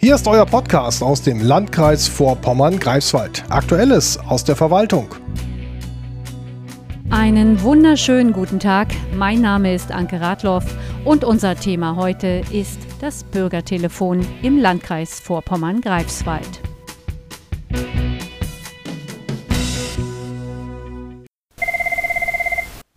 Hier ist euer Podcast aus dem Landkreis Vorpommern-Greifswald. Aktuelles aus der Verwaltung. Einen wunderschönen guten Tag. Mein Name ist Anke Radloff und unser Thema heute ist das Bürgertelefon im Landkreis Vorpommern-Greifswald.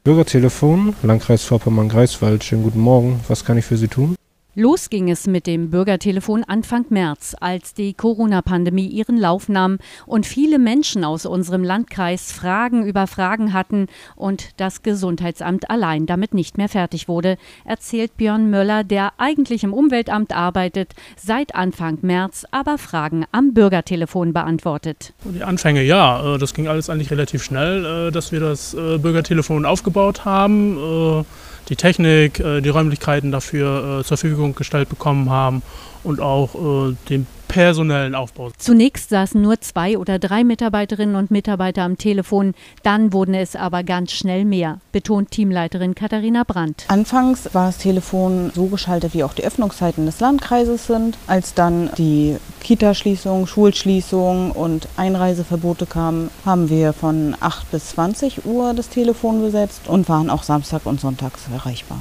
Bürgertelefon, Landkreis Vorpommern-Greifswald. Schönen guten Morgen. Was kann ich für Sie tun? Los ging es mit dem Bürgertelefon Anfang März, als die Corona-Pandemie ihren Lauf nahm und viele Menschen aus unserem Landkreis Fragen über Fragen hatten und das Gesundheitsamt allein damit nicht mehr fertig wurde, erzählt Björn Möller, der eigentlich im Umweltamt arbeitet, seit Anfang März aber Fragen am Bürgertelefon beantwortet. Die Anfänge, ja, äh, das ging alles eigentlich relativ schnell, äh, dass wir das äh, Bürgertelefon aufgebaut haben die Technik, äh, die Räumlichkeiten dafür äh, zur Verfügung gestellt bekommen haben und auch äh, den personellen Aufbau. Zunächst saßen nur zwei oder drei Mitarbeiterinnen und Mitarbeiter am Telefon, dann wurden es aber ganz schnell mehr, betont Teamleiterin Katharina Brandt. Anfangs war das Telefon so geschaltet, wie auch die Öffnungszeiten des Landkreises sind. Als dann die Kitaschließung, Schulschließung und Einreiseverbote kamen, haben wir von 8 bis 20 Uhr das Telefon besetzt und waren auch Samstag und Sonntags erreichbar.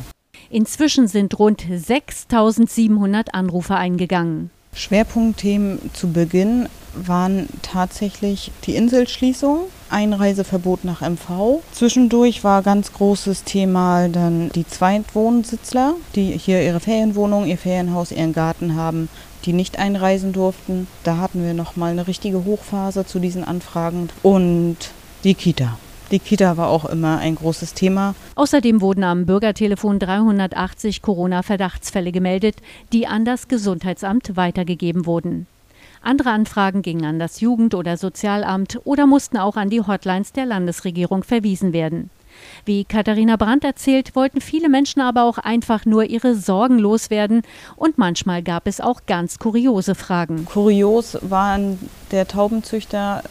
Inzwischen sind rund 6700 Anrufe eingegangen. Schwerpunktthemen zu Beginn waren tatsächlich die Inselschließung, Einreiseverbot nach MV. Zwischendurch war ganz großes Thema dann die Zweitwohnsitzler, die hier ihre Ferienwohnung, ihr Ferienhaus, ihren Garten haben, die nicht einreisen durften. Da hatten wir nochmal eine richtige Hochphase zu diesen Anfragen und die Kita. Die Kita war auch immer ein großes Thema. Außerdem wurden am Bürgertelefon 380 Corona-Verdachtsfälle gemeldet, die an das Gesundheitsamt weitergegeben wurden. Andere Anfragen gingen an das Jugend- oder Sozialamt oder mussten auch an die Hotlines der Landesregierung verwiesen werden. Wie Katharina Brandt erzählt, wollten viele Menschen aber auch einfach nur ihre Sorgen loswerden und manchmal gab es auch ganz kuriose Fragen. Kurios waren der Taubenzüchter,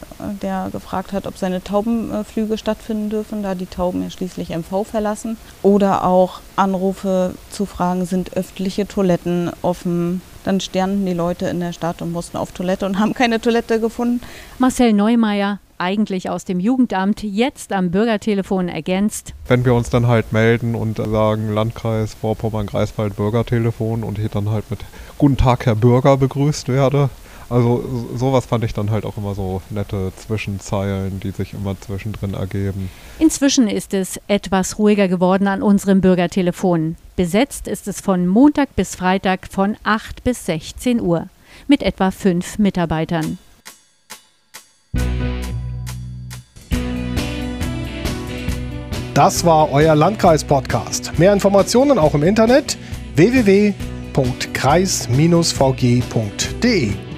der gefragt hat, ob seine Taubenflüge stattfinden dürfen, da die Tauben ja schließlich MV verlassen. Oder auch Anrufe zu fragen, sind öffentliche Toiletten offen? Dann standen die Leute in der Stadt und mussten auf Toilette und haben keine Toilette gefunden. Marcel Neumeier, eigentlich aus dem Jugendamt, jetzt am Bürgertelefon ergänzt. Wenn wir uns dann halt melden und sagen Landkreis Vorpommern-Greifswald Bürgertelefon und hier dann halt mit Guten Tag, Herr Bürger begrüßt werde. Also sowas fand ich dann halt auch immer so nette Zwischenzeilen, die sich immer zwischendrin ergeben. Inzwischen ist es etwas ruhiger geworden an unserem Bürgertelefon. Besetzt ist es von Montag bis Freitag von 8 bis 16 Uhr mit etwa fünf Mitarbeitern. Das war euer Landkreis-Podcast. Mehr Informationen auch im Internet www.kreis-vg.de.